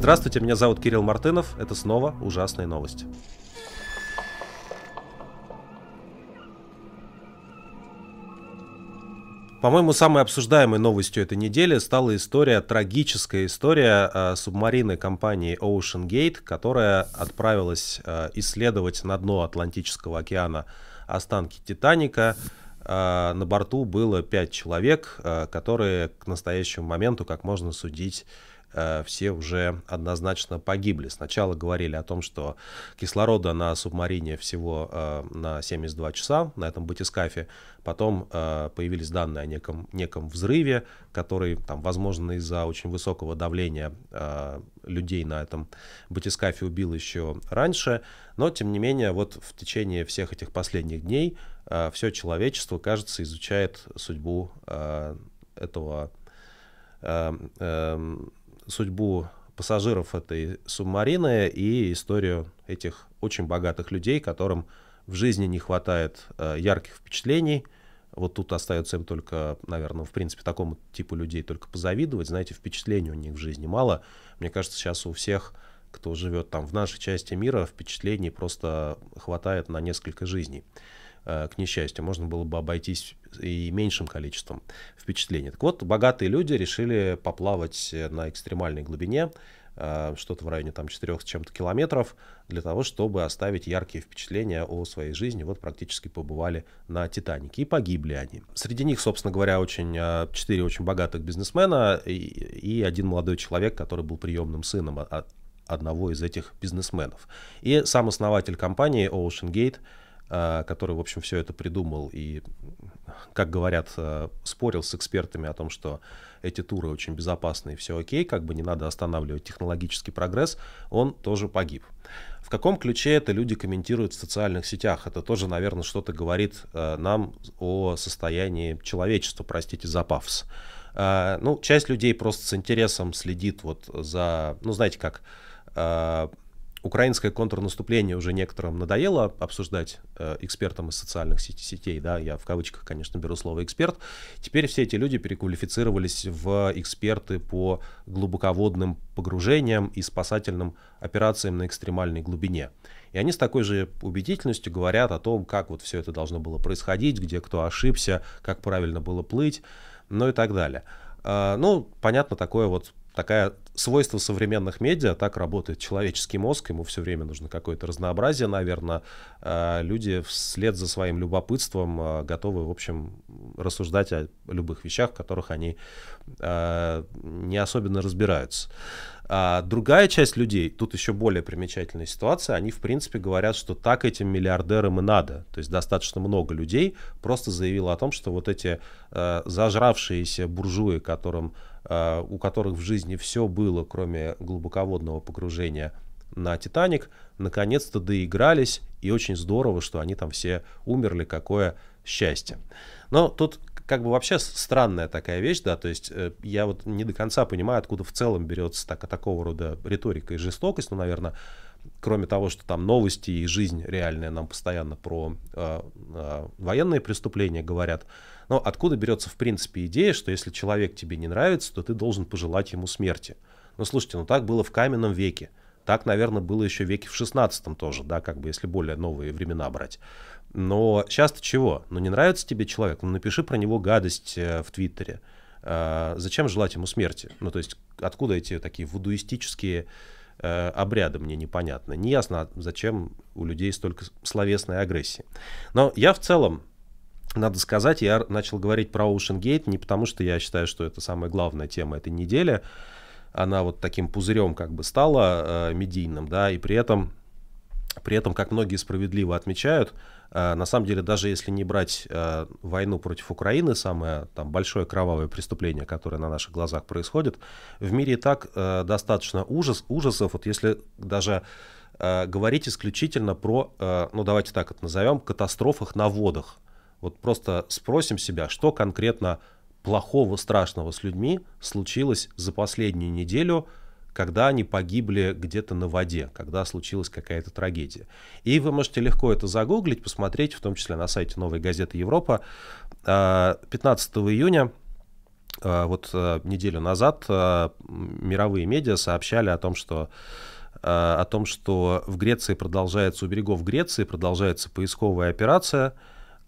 Здравствуйте, меня зовут Кирилл Мартынов. Это снова ужасные новости. По-моему, самой обсуждаемой новостью этой недели стала история, трагическая история э, субмарины компании Ocean Gate, которая отправилась э, исследовать на дно Атлантического океана останки Титаника. Э, на борту было пять человек, э, которые к настоящему моменту, как можно судить, все уже однозначно погибли. Сначала говорили о том, что кислорода на субмарине всего э, на 72 часа на этом батискафе. Потом э, появились данные о неком, неком взрыве, который, там, возможно, из-за очень высокого давления людей на этом батискафе убил еще раньше. Но, тем не менее, вот в течение всех этих последних дней все человечество, кажется, изучает судьбу этого эм, судьбу пассажиров этой субмарины и историю этих очень богатых людей, которым в жизни не хватает э, ярких впечатлений. Вот тут остается им только, наверное, в принципе, такому типу людей только позавидовать. Знаете, впечатлений у них в жизни мало. Мне кажется, сейчас у всех, кто живет там в нашей части мира, впечатлений просто хватает на несколько жизней. Э, к несчастью, можно было бы обойтись и меньшим количеством впечатлений. Так вот, богатые люди решили поплавать на экстремальной глубине, э, что-то в районе там 4 с чем-то километров, для того, чтобы оставить яркие впечатления о своей жизни. Вот практически побывали на Титанике и погибли они. Среди них, собственно говоря, очень, э, четыре очень богатых бизнесмена и, и один молодой человек, который был приемным сыном от одного из этих бизнесменов. И сам основатель компании Ocean Gate – Э, который, в общем, все это придумал и, как говорят, э, спорил с экспертами о том, что эти туры очень безопасны и все окей, как бы не надо останавливать технологический прогресс, он тоже погиб. В каком ключе это люди комментируют в социальных сетях? Это тоже, наверное, что-то говорит э, нам о состоянии человечества, простите за пафос. Ну, часть людей просто с интересом следит вот за, ну, знаете как, украинское контрнаступление уже некоторым надоело обсуждать э, экспертам из социальных сетей, да, я в кавычках, конечно, беру слово эксперт. Теперь все эти люди переквалифицировались в эксперты по глубоководным погружениям и спасательным операциям на экстремальной глубине. И они с такой же убедительностью говорят о том, как вот все это должно было происходить, где кто ошибся, как правильно было плыть, ну и так далее. Uh, ну, понятно, такое вот такая свойство современных медиа, так работает человеческий мозг, ему все время нужно какое-то разнообразие, наверное. А люди вслед за своим любопытством а, готовы, в общем, рассуждать о любых вещах, в которых они а, не особенно разбираются. А другая часть людей, тут еще более примечательная ситуация, они, в принципе, говорят, что так этим миллиардерам и надо. То есть достаточно много людей просто заявило о том, что вот эти э, зажравшиеся буржуи, которым, у которых в жизни все было, кроме глубоководного погружения на Титаник, наконец-то доигрались, и очень здорово, что они там все умерли, какое счастье. Но тут как бы вообще странная такая вещь, да, то есть э, я вот не до конца понимаю, откуда в целом берется так, такого рода риторика и жестокость, ну, наверное, кроме того, что там новости и жизнь реальная нам постоянно про э, э, военные преступления говорят, но откуда берется в принципе идея, что если человек тебе не нравится, то ты должен пожелать ему смерти. Ну, слушайте, ну так было в каменном веке. Так, наверное, было еще веке в 16 тоже, да, как бы если более новые времена брать. Но сейчас-то чего? Ну не нравится тебе человек? Ну напиши про него гадость э, в Твиттере. А, зачем желать ему смерти? Ну то есть откуда эти такие вудуистические э, обряды мне непонятно. Неясно, зачем у людей столько словесной агрессии. Но я в целом, надо сказать, я начал говорить про Ocean Gate не потому, что я считаю, что это самая главная тема этой недели. Она вот таким пузырем как бы стала э, медийным, да, и при этом, при этом, как многие справедливо отмечают, Э, на самом деле, даже если не брать э, войну против Украины, самое там, большое кровавое преступление, которое на наших глазах происходит, в мире и так э, достаточно ужас, ужасов. Вот если даже говорить исключительно про, ну давайте так это назовем, катастрофах на водах. Вот просто спросим себя, что конкретно плохого, страшного с людьми случилось за последнюю неделю – когда они погибли где-то на воде, когда случилась какая-то трагедия. И вы можете легко это загуглить, посмотреть, в том числе на сайте «Новой газеты Европа». 15 а, июня вот неделю назад мировые медиа сообщали о том, что о том, что в Греции продолжается, у берегов Греции продолжается поисковая операция,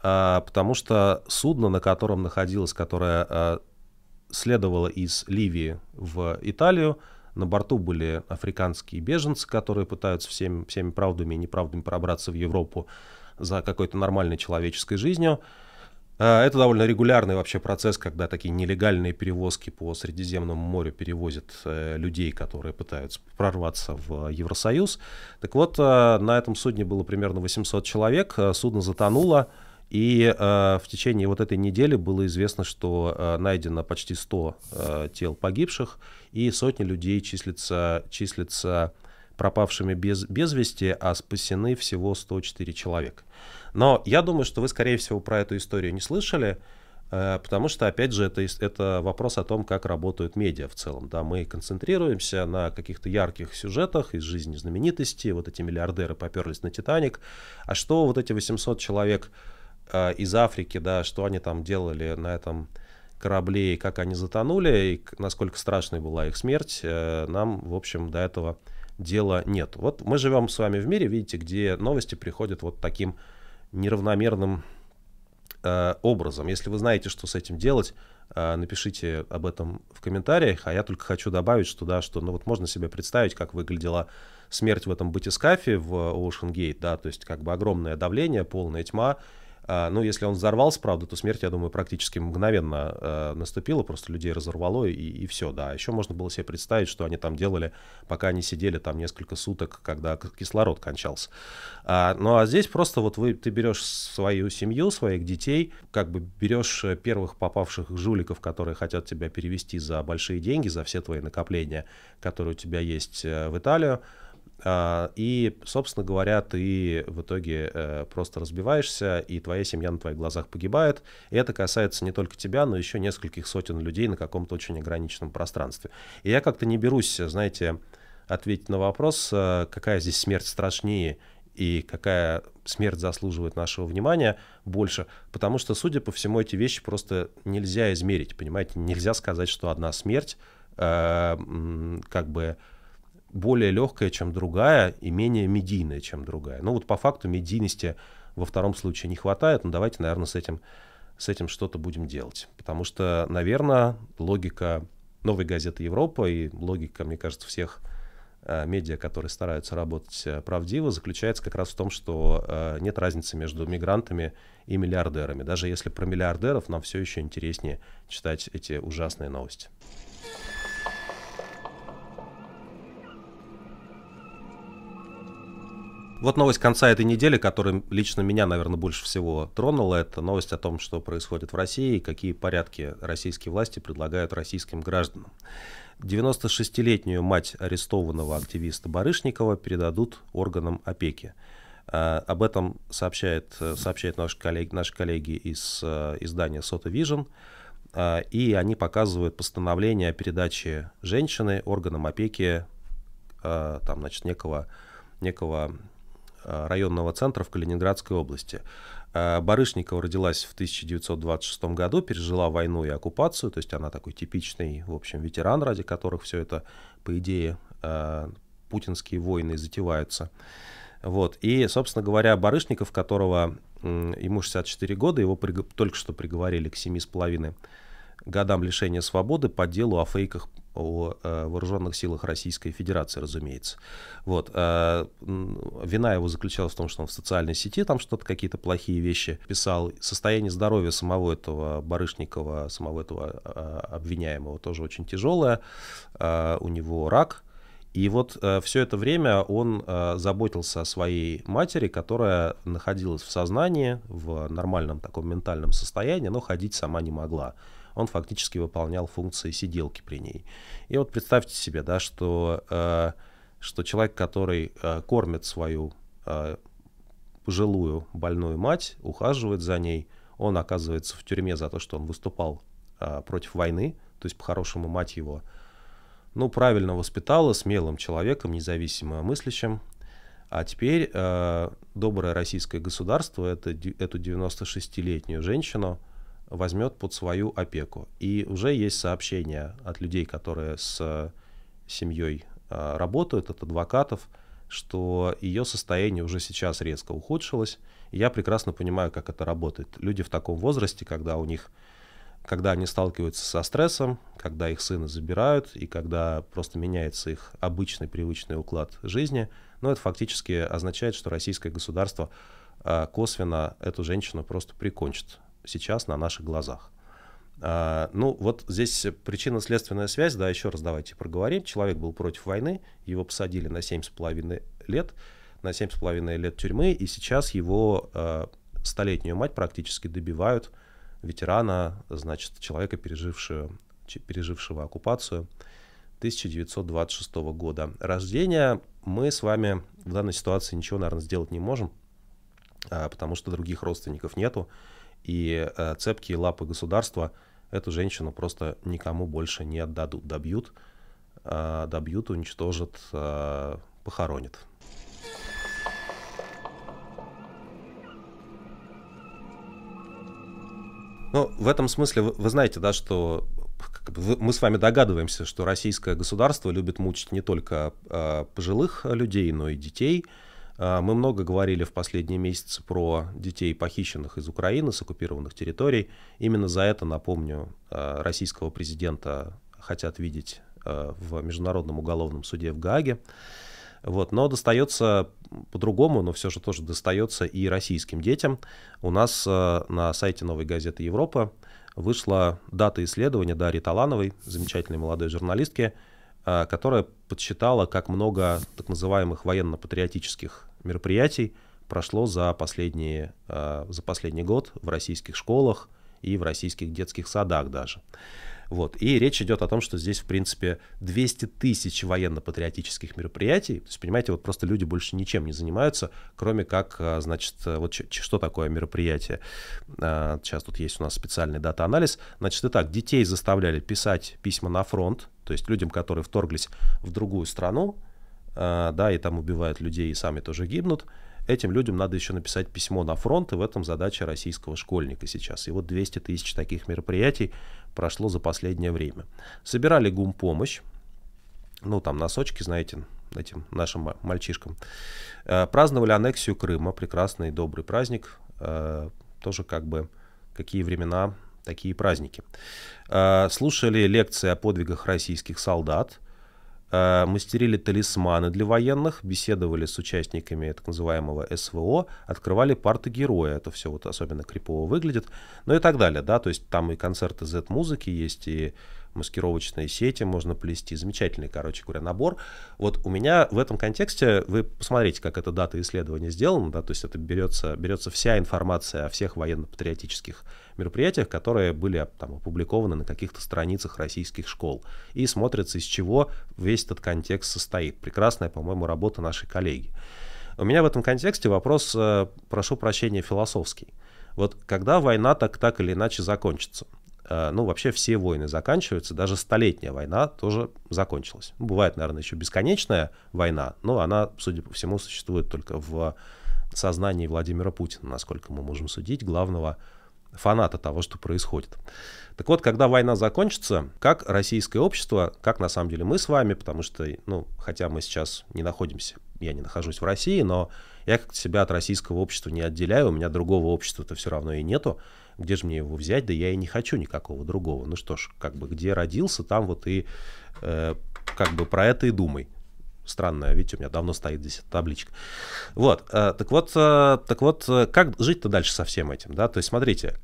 потому что судно, на котором находилось, которое следовало из Ливии в Италию, на борту были африканские беженцы, которые пытаются всеми, всеми правдами и неправдами пробраться в Европу за какой-то нормальной человеческой жизнью. А, это довольно регулярный вообще процесс, когда такие нелегальные перевозки по Средиземному морю перевозят э, людей, которые пытаются прорваться в Евросоюз. Так вот, на этом судне было примерно 800 человек, судно затонуло, и э, в течение вот этой недели было известно, что э, найдено почти 100 э, тел погибших, и сотни людей числятся, числятся пропавшими без, без вести, а спасены всего 104 человека. Но я думаю, что вы, скорее всего, про эту историю не слышали, э, потому что, опять же, это, это вопрос о том, как работают медиа в целом. Да? Мы концентрируемся на каких-то ярких сюжетах из жизни знаменитостей, вот эти миллиардеры поперлись на «Титаник», а что вот эти 800 человек э, из Африки, да, что они там делали на этом корабле, и как они затонули, и насколько страшной была их смерть, э, нам, в общем, до этого дела нет. Вот мы живем с вами в мире, видите, где новости приходят вот таким неравномерным э, образом. Если вы знаете, что с этим делать, э, напишите об этом в комментариях. А я только хочу добавить, что да, что ну вот можно себе представить, как выглядела смерть в этом батискафе в Ocean Gate, да, то есть как бы огромное давление, полная тьма, ну, если он взорвался, правда, то смерть, я думаю, практически мгновенно э, наступила, просто людей разорвало и, и все, да. Еще можно было себе представить, что они там делали, пока они сидели там несколько суток, когда кислород кончался. А, ну, а здесь просто вот вы, ты берешь свою семью, своих детей, как бы берешь э, первых попавших жуликов, которые хотят тебя перевести за большие деньги, за все твои накопления, которые у тебя есть э, в Италию, а, и, собственно говоря, ты в итоге э, просто разбиваешься, и твоя семья на твоих глазах погибает. И это касается не только тебя, но еще нескольких сотен людей на каком-то очень ограниченном пространстве. И я как-то не берусь, знаете, ответить на вопрос, э, какая здесь смерть страшнее и какая смерть заслуживает нашего внимания больше, потому что, судя по всему, эти вещи просто нельзя измерить, понимаете? Нельзя сказать, что одна смерть э, как бы более легкая, чем другая, и менее медийная, чем другая. Ну вот по факту медийности во втором случае не хватает, но давайте, наверное, с этим, с этим что-то будем делать. Потому что, наверное, логика новой газеты Европа и логика, мне кажется, всех э, медиа, которые стараются работать э, правдиво, заключается как раз в том, что э, нет разницы между мигрантами и миллиардерами. Даже если про миллиардеров нам все еще интереснее читать эти ужасные новости. Вот новость конца этой недели, которая лично меня, наверное, больше всего тронула, это новость о том, что происходит в России и какие порядки российские власти предлагают российским гражданам. 96-летнюю мать арестованного активиста Барышникова передадут органам опеки. А, об этом сообщает, сообщают наши коллеги, наши коллеги из э, издания Soto Vision. А, и они показывают постановление о передаче женщины органам опеки а, там, значит, некого, некого Э, районного центра в Калининградской области. Э, Барышникова родилась в 1926 году, пережила войну и оккупацию, то есть она такой типичный, в общем, ветеран, ради которых все это, по идее, э, путинские войны затеваются. Вот. И, собственно говоря, Барышников, которого ему 64 года, его только что приговорили к 7,5 годам лишения свободы по делу о фейках о э, вооруженных силах Российской Федерации, разумеется. Вот. Э, вина его заключалась в том, что он в социальной сети там что-то, какие-то плохие вещи писал. Состояние здоровья самого этого Барышникова, самого этого э, обвиняемого тоже очень тяжелое. У него рак. И вот э, все это время он э, заботился о своей матери, которая находилась в сознании, в нормальном таком ментальном состоянии, но ходить сама не могла он фактически выполнял функции сиделки при ней. И вот представьте себе, да, что, э, что человек, который э, кормит свою э, пожилую больную мать, ухаживает за ней, он оказывается в тюрьме за то, что он выступал э, против войны, то есть по-хорошему мать его, ну, правильно воспитала, смелым человеком, независимо мыслящим, а теперь э, доброе российское государство это, эту 96-летнюю женщину возьмет под свою опеку. И уже есть сообщения от людей, которые с семьей а, работают, от адвокатов, что ее состояние уже сейчас резко ухудшилось. И я прекрасно понимаю, как это работает. Люди в таком возрасте, когда у них когда они сталкиваются со стрессом, когда их сына забирают и когда просто меняется их обычный привычный уклад жизни, ну, это фактически означает, что российское государство а, косвенно эту женщину просто прикончит сейчас на наших глазах. А, ну, вот здесь причинно-следственная связь, да, еще раз давайте проговорим. Человек был против войны, его посадили на 7,5 лет, на 7,5 лет тюрьмы, и сейчас его э, столетнюю мать практически добивают ветерана, значит, человека, пережившего, пережившего оккупацию 1926 года рождения. Мы с вами в данной ситуации ничего, наверное, сделать не можем, а, потому что других родственников нету, и э, цепкие лапы государства эту женщину просто никому больше не отдадут, добьют, а, добьют, уничтожат, а, похоронят. Ну, в этом смысле вы, вы знаете, да, что мы с вами догадываемся, что российское государство любит мучить не только э, пожилых людей, но и детей. Э, мы много говорили в последние месяцы про детей, похищенных из Украины, с оккупированных территорий. Именно за это, напомню, э, российского президента хотят видеть э, в Международном уголовном суде в Гааге. Вот, но достается по-другому, но все же тоже достается и российским детям. У нас на сайте «Новой газеты Европа» вышла дата исследования Дарьи Талановой, замечательной молодой журналистки, которая подсчитала, как много так называемых военно-патриотических мероприятий прошло за, последние, э, за последний год в российских школах и в российских детских садах даже. Вот. И речь идет о том, что здесь, в принципе, 200 тысяч военно-патриотических мероприятий. То есть, понимаете, вот просто люди больше ничем не занимаются, кроме как, а, значит, вот что такое мероприятие. Сейчас тут есть у нас специальный дата-анализ. Значит, итак, детей заставляли писать письма на фронт, то есть людям, которые вторглись в другую страну, да, и там убивают людей и сами тоже гибнут, этим людям надо еще написать письмо на фронт, и в этом задача российского школьника сейчас. И вот 200 тысяч таких мероприятий прошло за последнее время. Собирали гумпомощь, ну там носочки, знаете, этим нашим мальчишкам. Э, праздновали аннексию Крыма, прекрасный добрый праздник, э, тоже как бы какие времена, такие праздники. Э, слушали лекции о подвигах российских солдат, мастерили талисманы для военных, беседовали с участниками так называемого СВО, открывали парты героя, это все вот особенно крипово выглядит, ну и так далее, да, то есть там и концерты Z-музыки есть, и маскировочные сети можно плести. Замечательный, короче говоря, набор. Вот у меня в этом контексте, вы посмотрите, как эта дата исследования сделана, да, то есть это берется, берется вся информация о всех военно-патриотических мероприятиях, которые были там, опубликованы на каких-то страницах российских школ. И смотрится, из чего весь этот контекст состоит. Прекрасная, по-моему, работа нашей коллеги. У меня в этом контексте вопрос, э, прошу прощения, философский. Вот когда война так, так или иначе закончится – ну, вообще все войны заканчиваются, даже столетняя война тоже закончилась. Ну, бывает, наверное, еще бесконечная война, но она, судя по всему, существует только в сознании Владимира Путина, насколько мы можем судить, главного фаната того, что происходит. Так вот, когда война закончится, как российское общество, как на самом деле мы с вами, потому что, ну, хотя мы сейчас не находимся, я не нахожусь в России, но я как-то себя от российского общества не отделяю, у меня другого общества-то все равно и нету где же мне его взять, да я и не хочу никакого другого. Ну что ж, как бы где родился, там вот и э, как бы про это и думай. Странно, видите, у меня давно стоит здесь табличка. Вот, э, так вот, э, так вот, э, как жить-то дальше со всем этим, да? То есть, смотрите,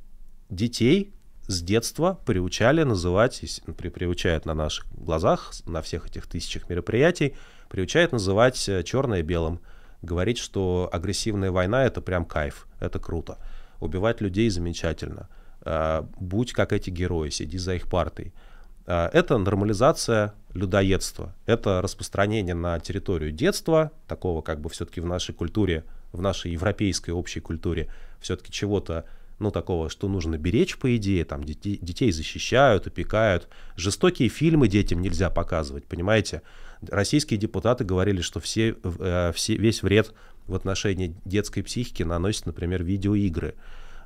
детей с детства приучали называть, при, приучают на наших глазах, на всех этих тысячах мероприятий, приучают называть э, черное белым, говорить, что агрессивная война это прям кайф, это круто убивать людей замечательно. А, будь как эти герои, сиди за их партой. А, это нормализация людоедства. Это распространение на территорию детства, такого как бы все-таки в нашей культуре, в нашей европейской общей культуре, все-таки чего-то, ну, такого, что нужно беречь, по идее, там, детей, детей защищают, опекают. Жестокие фильмы детям нельзя показывать, понимаете? Российские депутаты говорили, что все, э, все, весь вред в отношении детской психики наносит, например, видеоигры.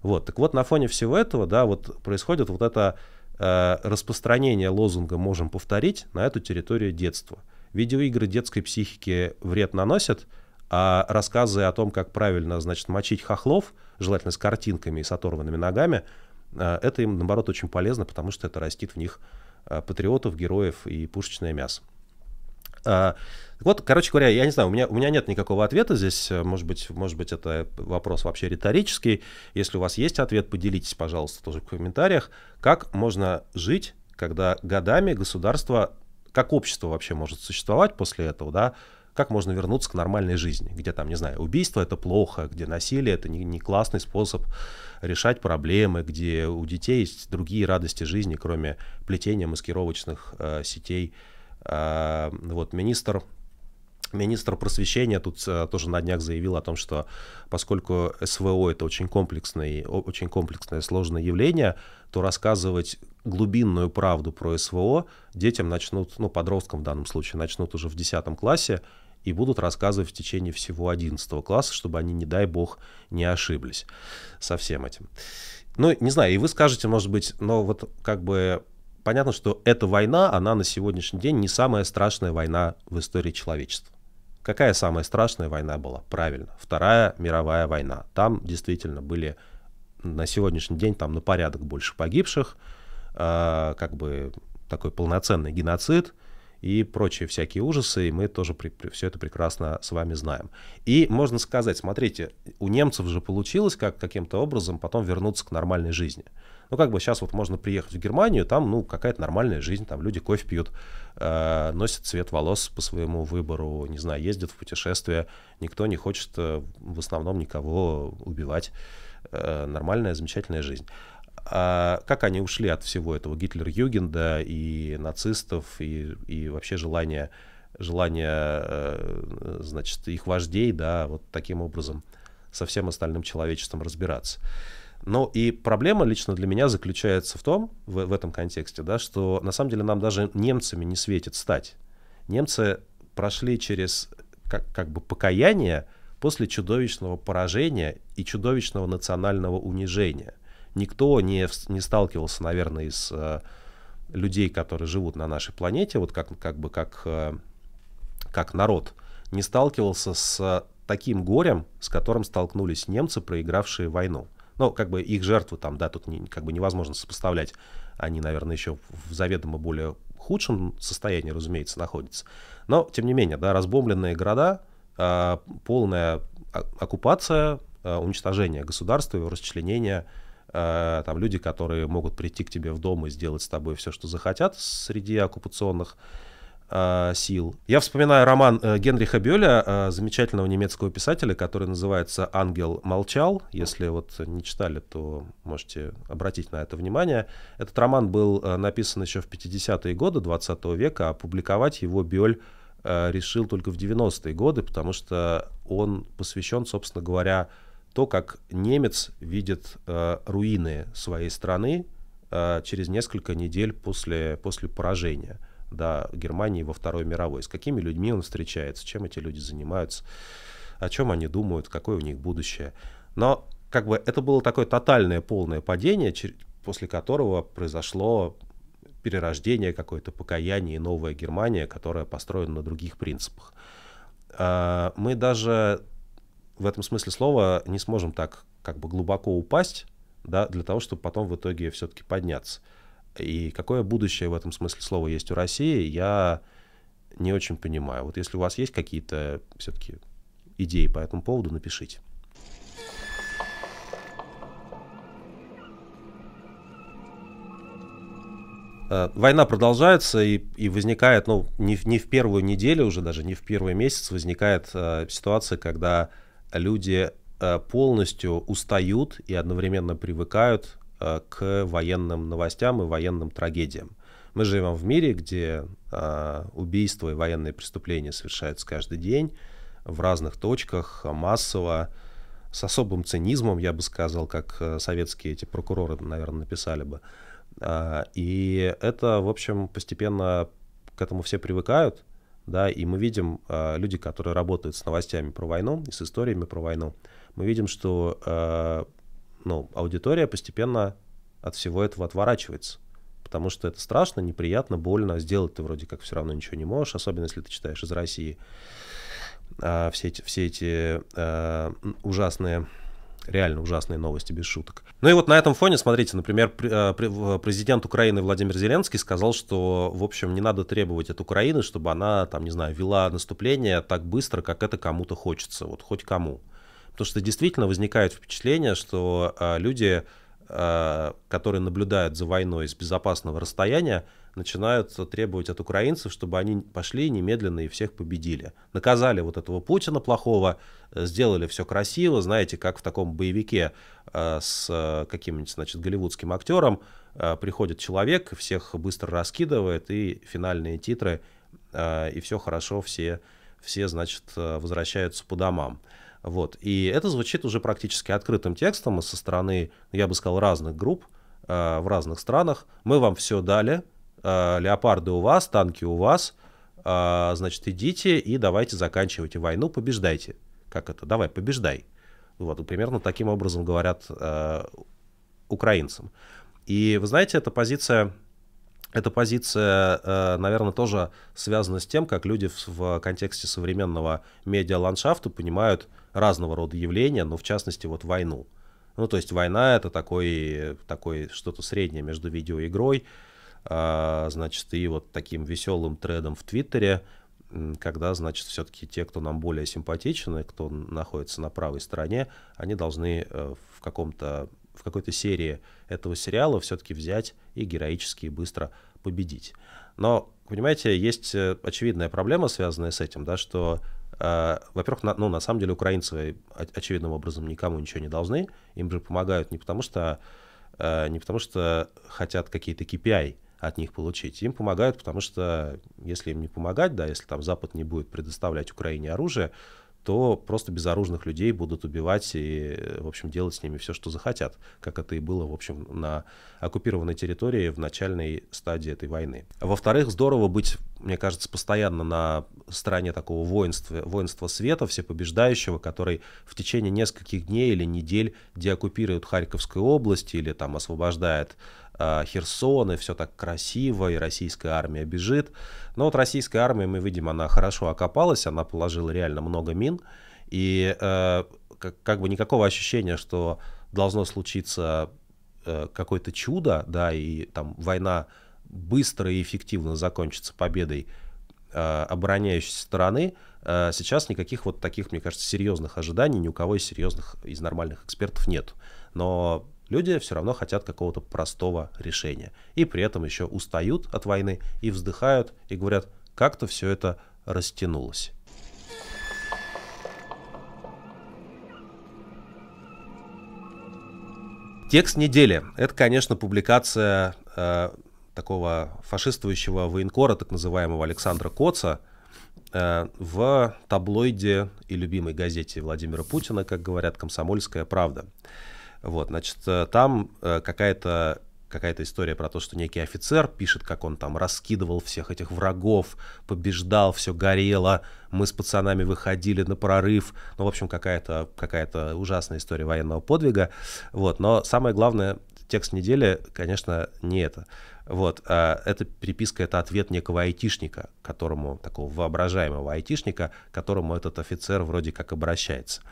Вот, так вот, на фоне всего этого, да, вот происходит вот это э, распространение лозунга «можем повторить» на эту территорию детства. Видеоигры детской психике вред наносят, а рассказы о том, как правильно, значит, мочить хохлов, желательно с картинками и с оторванными ногами, э, это им, наоборот, очень полезно, потому что это растит в них э, патриотов, героев и пушечное мясо. Вот, короче говоря, я не знаю, у меня, у меня нет никакого ответа здесь. Может быть, может быть, это вопрос вообще риторический. Если у вас есть ответ, поделитесь, пожалуйста, тоже в комментариях. Как можно жить, когда годами государство, как общество вообще может существовать после этого, да, как можно вернуться к нормальной жизни, где там, не знаю, убийство это плохо, где насилие это не, не классный способ решать проблемы, где у детей есть другие радости жизни, кроме плетения маскировочных э, сетей а, вот министр Министр просвещения тут э, тоже на днях заявил о том, что поскольку СВО это очень комплексное, очень комплексное сложное явление, то рассказывать глубинную правду про СВО детям начнут, ну, подросткам в данном случае, начнут уже в 10 классе и будут рассказывать в течение всего 11 класса, чтобы они, не дай бог, не ошиблись со всем этим. Ну, не знаю, и вы скажете, может быть, но вот как бы понятно, что эта война, она на сегодняшний день не самая страшная война в истории человечества. Какая самая страшная война была? Правильно, Вторая мировая война. Там действительно были на сегодняшний день там на порядок больше погибших, э, как бы такой полноценный геноцид и прочие всякие ужасы, и мы тоже при, при, все это прекрасно с вами знаем. И можно сказать, смотрите, у немцев же получилось как каким-то образом потом вернуться к нормальной жизни. Ну, как бы сейчас вот можно приехать в Германию, там, ну, какая-то нормальная жизнь, там люди кофе пьют, э, носят цвет волос по своему выбору, не знаю, ездят в путешествия, никто не хочет э, в основном никого убивать. Э, нормальная, замечательная жизнь. А как они ушли от всего этого Гитлер-Югенда и нацистов, и, и вообще желание, желание, э, значит, их вождей, да, вот таким образом со всем остальным человечеством разбираться. Ну и проблема лично для меня заключается в том, в, в этом контексте, да, что на самом деле нам даже немцами не светит стать. Немцы прошли через как, как бы покаяние после чудовищного поражения и чудовищного национального унижения. Никто не, не сталкивался, наверное, из э, людей, которые живут на нашей планете, вот как, как бы как, э, как народ, не сталкивался с таким горем, с которым столкнулись немцы, проигравшие войну. Ну, как бы их жертвы там, да, тут не, как бы невозможно сопоставлять. Они, наверное, еще в заведомо более худшем состоянии, разумеется, находятся. Но, тем не менее, да, разбомбленные города, э, полная оккупация, э, уничтожение государства, его расчленение, э, там люди, которые могут прийти к тебе в дом и сделать с тобой все, что захотят среди оккупационных сил. Я вспоминаю роман э, Генриха Бёля, э, замечательного немецкого писателя, который называется «Ангел молчал». Если вот не читали, то можете обратить на это внимание. Этот роман был э, написан еще в 50-е годы 20 века, а опубликовать его Бёль э, решил только в 90-е годы, потому что он посвящен, собственно говоря, то, как немец видит э, руины своей страны э, через несколько недель после, после поражения – да, Германии во Второй мировой, с какими людьми он встречается, чем эти люди занимаются, о чем они думают, какое у них будущее. Но как бы это было такое тотальное полное падение, после которого произошло перерождение, какое-то покаяние и новая Германия, которая построена на других принципах. А, мы даже в этом смысле слова не сможем так как бы глубоко упасть, да, для того, чтобы потом в итоге все-таки подняться. И какое будущее в этом смысле слова есть у России, я не очень понимаю. Вот если у вас есть какие-то все-таки идеи по этому поводу, напишите. Э, война продолжается и, и возникает, ну, не, не в первую неделю уже, даже не в первый месяц возникает э, ситуация, когда люди э, полностью устают и одновременно привыкают к военным новостям и военным трагедиям. Мы живем в мире, где э, убийства и военные преступления совершаются каждый день в разных точках, массово, с особым цинизмом, я бы сказал, как э, советские эти прокуроры, наверное, написали бы. И это, в общем, постепенно к этому все привыкают, да, и мы видим люди, которые работают с новостями про войну и с историями про войну, мы видим, что ну, аудитория постепенно от всего этого отворачивается. Потому что это страшно, неприятно, больно. Сделать ты вроде как все равно ничего не можешь, особенно если ты читаешь из России а, все эти, все эти а, ужасные реально ужасные новости, без шуток. Ну и вот на этом фоне, смотрите, например, президент Украины Владимир Зеленский сказал, что, в общем, не надо требовать от Украины, чтобы она, там, не знаю, вела наступление так быстро, как это кому-то хочется, вот хоть кому. Потому что действительно возникает впечатление, что а, люди, а, которые наблюдают за войной с безопасного расстояния, начинают требовать от украинцев, чтобы они пошли немедленно и всех победили. Наказали вот этого Путина плохого, сделали все красиво, знаете, как в таком боевике а, с каким-нибудь, значит, голливудским актером приходит человек, всех быстро раскидывает, и финальные титры, и все хорошо, все, все значит, возвращаются по домам. Вот. И это звучит уже практически открытым текстом со стороны, я бы сказал, разных групп э, в разных странах. Мы вам все дали, э, леопарды у вас, танки у вас, э, значит, идите и давайте заканчивайте войну, побеждайте. Как это? Давай, побеждай. Вот, примерно таким образом говорят э, украинцам. И вы знаете, эта позиция эта позиция, э, наверное, тоже связана с тем, как люди в контексте современного медиаландшафта понимают разного рода явления, но в частности вот войну. Ну, то есть война это такой, такой что-то среднее между видеоигрой, а, значит, и вот таким веселым тредом в Твиттере, когда, значит, все-таки те, кто нам более симпатичны, кто находится на правой стороне, они должны э, в каком-то в какой-то серии этого сериала все-таки взять и героически и быстро победить. Но, понимаете, есть э, очевидная проблема, связанная с этим, да, что во-первых, на, ну, на самом деле украинцы очевидным образом никому ничего не должны, им же помогают не потому что, э, не потому что хотят какие-то KPI от них получить, им помогают, потому что если им не помогать, да, если там Запад не будет предоставлять Украине оружие, то просто безоружных людей будут убивать и, в общем, делать с ними все, что захотят, как это и было, в общем, на оккупированной территории в начальной стадии этой войны. Во-вторых, здорово быть, мне кажется, постоянно на стороне такого воинства, воинства света, всепобеждающего, который в течение нескольких дней или недель деоккупирует Харьковскую область или там освобождает э, Херсон, и все так красиво, и российская армия бежит. Но вот российская армия, мы видим, она хорошо окопалась, она положила реально много мин, и э, как, как бы никакого ощущения, что должно случиться э, какое-то чудо, да, и там война быстро и эффективно закончится победой э, обороняющейся стороны, э, сейчас никаких вот таких, мне кажется, серьезных ожиданий ни у кого из серьезных, из нормальных экспертов нет. Но люди все равно хотят какого-то простого решения. И при этом еще устают от войны и вздыхают и говорят, как-то все это растянулось. Текст недели. Это, конечно, публикация э, такого фашистующего военкора, так называемого Александра Коца, э, в таблоиде и любимой газете Владимира Путина, как говорят, «Комсомольская правда». Вот, значит, э, там э, какая-то какая-то история про то, что некий офицер пишет, как он там раскидывал всех этих врагов, побеждал, все горело, мы с пацанами выходили на прорыв. Ну, в общем, какая-то какая ужасная история военного подвига. Вот. Но самое главное, текст недели, конечно, не это. Вот, а эта переписка — это ответ некого айтишника, которому, такого воображаемого айтишника, которому этот офицер вроде как обращается.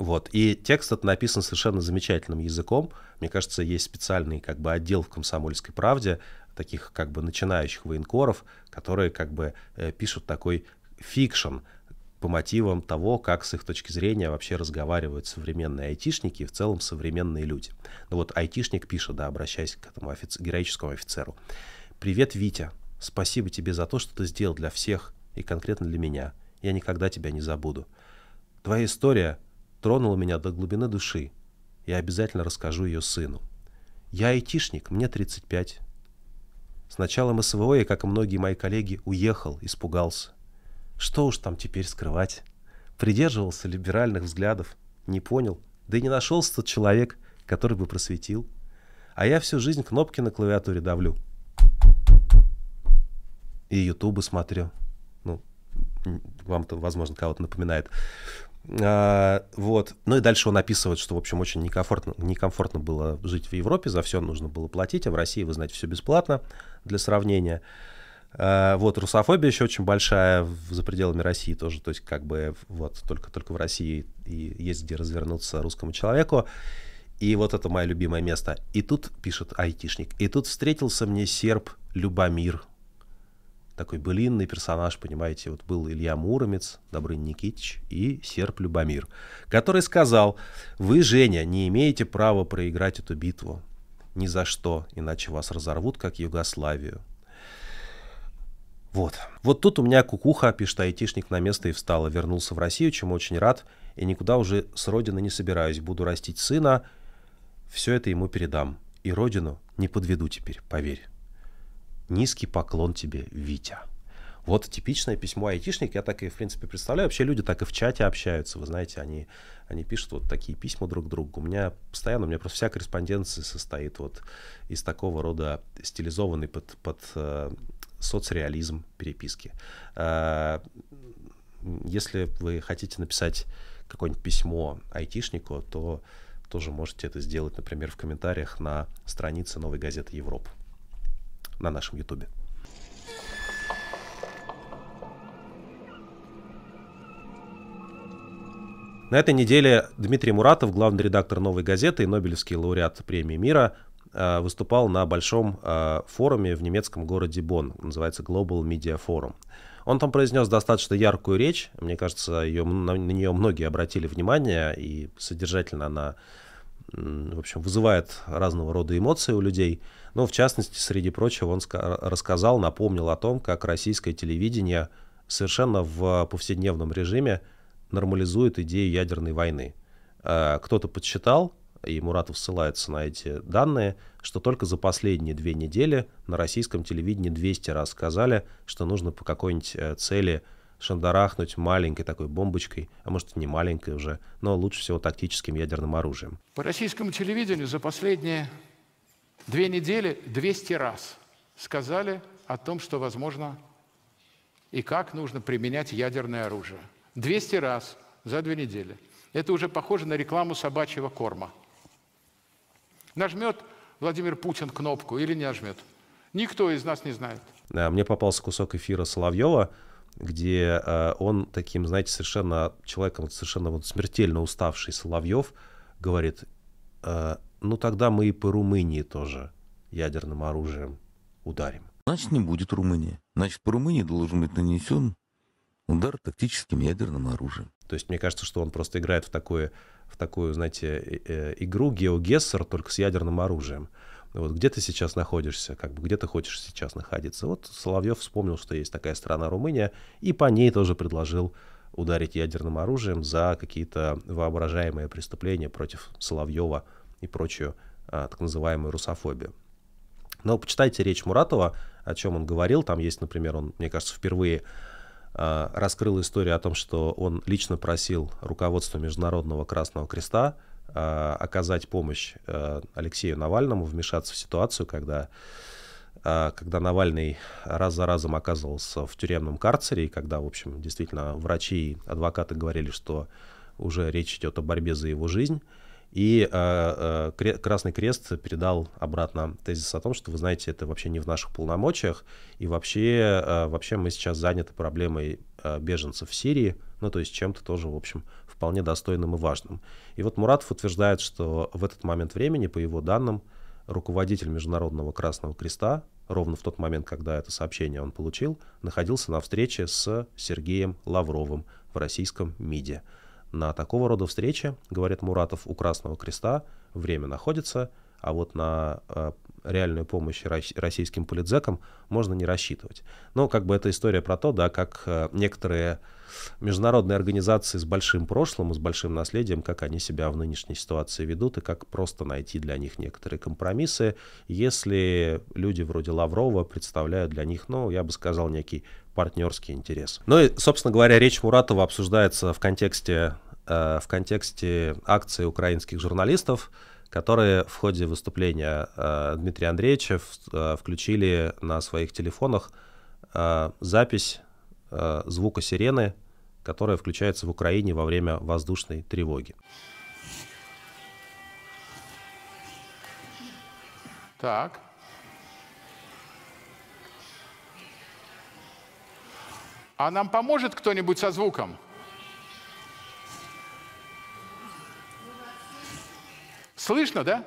Вот. И текст этот написан совершенно замечательным языком. Мне кажется, есть специальный как бы отдел в «Комсомольской правде», таких как бы начинающих военкоров, которые как бы э, пишут такой fiction по мотивам того, как с их точки зрения вообще разговаривают современные айтишники и в целом современные люди. Ну вот айтишник пишет, да, обращаясь к этому офицер, героическому офицеру. «Привет, Витя. Спасибо тебе за то, что ты сделал для всех и конкретно для меня. Я никогда тебя не забуду. Твоя история тронула меня до глубины души. Я обязательно расскажу ее сыну. Я айтишник, мне 35. С началом СВО я, как и многие мои коллеги, уехал, испугался. Что уж там теперь скрывать? Придерживался либеральных взглядов, не понял, да и не нашелся тот человек, который бы просветил. А я всю жизнь кнопки на клавиатуре давлю. И ютубы смотрю. Ну, вам-то, возможно, кого-то напоминает. А, вот. Ну и дальше он описывает, что, в общем, очень некомфортно, некомфортно было жить в Европе, за все нужно было платить, а в России, вы знаете, все бесплатно для сравнения. А, вот, русофобия еще очень большая за пределами России тоже, то есть как бы вот только, только в России и есть где развернуться русскому человеку. И вот это мое любимое место. И тут, пишет айтишник, и тут встретился мне серб Любомир, такой былинный персонаж, понимаете, вот был Илья Муромец, Добрын Никитич и Серп Любомир, который сказал, вы, Женя, не имеете права проиграть эту битву. Ни за что, иначе вас разорвут, как Югославию. Вот. Вот тут у меня кукуха, пишет айтишник, на место и встала. Вернулся в Россию, чему очень рад, и никуда уже с родины не собираюсь. Буду растить сына, все это ему передам. И родину не подведу теперь, поверь. Низкий поклон тебе, Витя. Вот типичное письмо айтишник, я так и, в принципе, представляю. Вообще люди так и в чате общаются, вы знаете, они, они пишут вот такие письма друг другу. У меня постоянно, у меня просто вся корреспонденция состоит вот из такого рода стилизованной под, под э, соцреализм переписки. Э, если вы хотите написать какое-нибудь письмо айтишнику, то тоже можете это сделать, например, в комментариях на странице «Новой газеты Европы» на нашем ютубе. На этой неделе Дмитрий Муратов, главный редактор «Новой газеты» и Нобелевский лауреат премии мира, э, выступал на большом э, форуме в немецком городе Бонн, называется Global Media Forum. Он там произнес достаточно яркую речь, мне кажется, ее, на, нее многие обратили внимание, и содержательно она, в общем, вызывает разного рода эмоции у людей – но, в частности, среди прочего, он рассказал, напомнил о том, как российское телевидение совершенно в повседневном режиме нормализует идею ядерной войны. А, кто-то подсчитал, и Муратов ссылается на эти данные, что только за последние две недели на российском телевидении 200 раз сказали, что нужно по какой-нибудь э, цели шандарахнуть маленькой такой бомбочкой, а может и не маленькой уже, но лучше всего тактическим ядерным оружием. По российскому телевидению за последние Две недели 200 раз сказали о том, что возможно и как нужно применять ядерное оружие. 200 раз за две недели. Это уже похоже на рекламу собачьего корма. Нажмет Владимир Путин кнопку или не нажмет? Никто из нас не знает. Да, мне попался кусок эфира Соловьева, где э, он таким, знаете, совершенно человеком, совершенно вот смертельно уставший Соловьев говорит, э, ну тогда мы и по Румынии тоже ядерным оружием ударим. Значит, не будет Румынии. Значит, по Румынии должен быть нанесен удар тактическим ядерным оружием. То есть мне кажется, что он просто играет в такую, в такую знаете, э, э, игру геогессер, только с ядерным оружием. Вот где ты сейчас находишься, как бы где ты хочешь сейчас находиться. Вот Соловьев вспомнил, что есть такая страна Румыния, и по ней тоже предложил ударить ядерным оружием за какие-то воображаемые преступления против Соловьева и прочую а, так называемую русофобию. Но почитайте речь Муратова, о чем он говорил. Там есть, например, он, мне кажется, впервые а, раскрыл историю о том, что он лично просил руководство Международного Красного Креста оказать помощь а, Алексею Навальному, вмешаться в ситуацию, когда а, когда Навальный раз за разом оказывался в тюремном карцере, и когда, в общем, действительно врачи и адвокаты говорили, что уже речь идет о борьбе за его жизнь, и э, э, Красный Крест передал обратно тезис о том, что, вы знаете, это вообще не в наших полномочиях, и вообще, э, вообще мы сейчас заняты проблемой э, беженцев в Сирии, ну, то есть чем-то тоже, в общем, вполне достойным и важным. И вот Муратов утверждает, что в этот момент времени, по его данным, руководитель Международного Красного Креста, ровно в тот момент, когда это сообщение он получил, находился на встрече с Сергеем Лавровым в российском МИДе. На такого рода встрече, говорит Муратов, у Красного Креста время находится, а вот на э, реальную помощь российским политзекам можно не рассчитывать. Ну, как бы это история про то, да, как э, некоторые международные организации с большим прошлым и с большим наследием, как они себя в нынешней ситуации ведут и как просто найти для них некоторые компромиссы, если люди вроде Лаврова представляют для них, ну, я бы сказал, некий партнерский интерес. Ну и, собственно говоря, речь Муратова обсуждается в контексте, э, в контексте акции украинских журналистов, которые в ходе выступления э, Дмитрия Андреевича э, включили на своих телефонах запись звука сирены которая включается в Украине во время воздушной тревоги. Так. А нам поможет кто-нибудь со звуком? Слышно, да?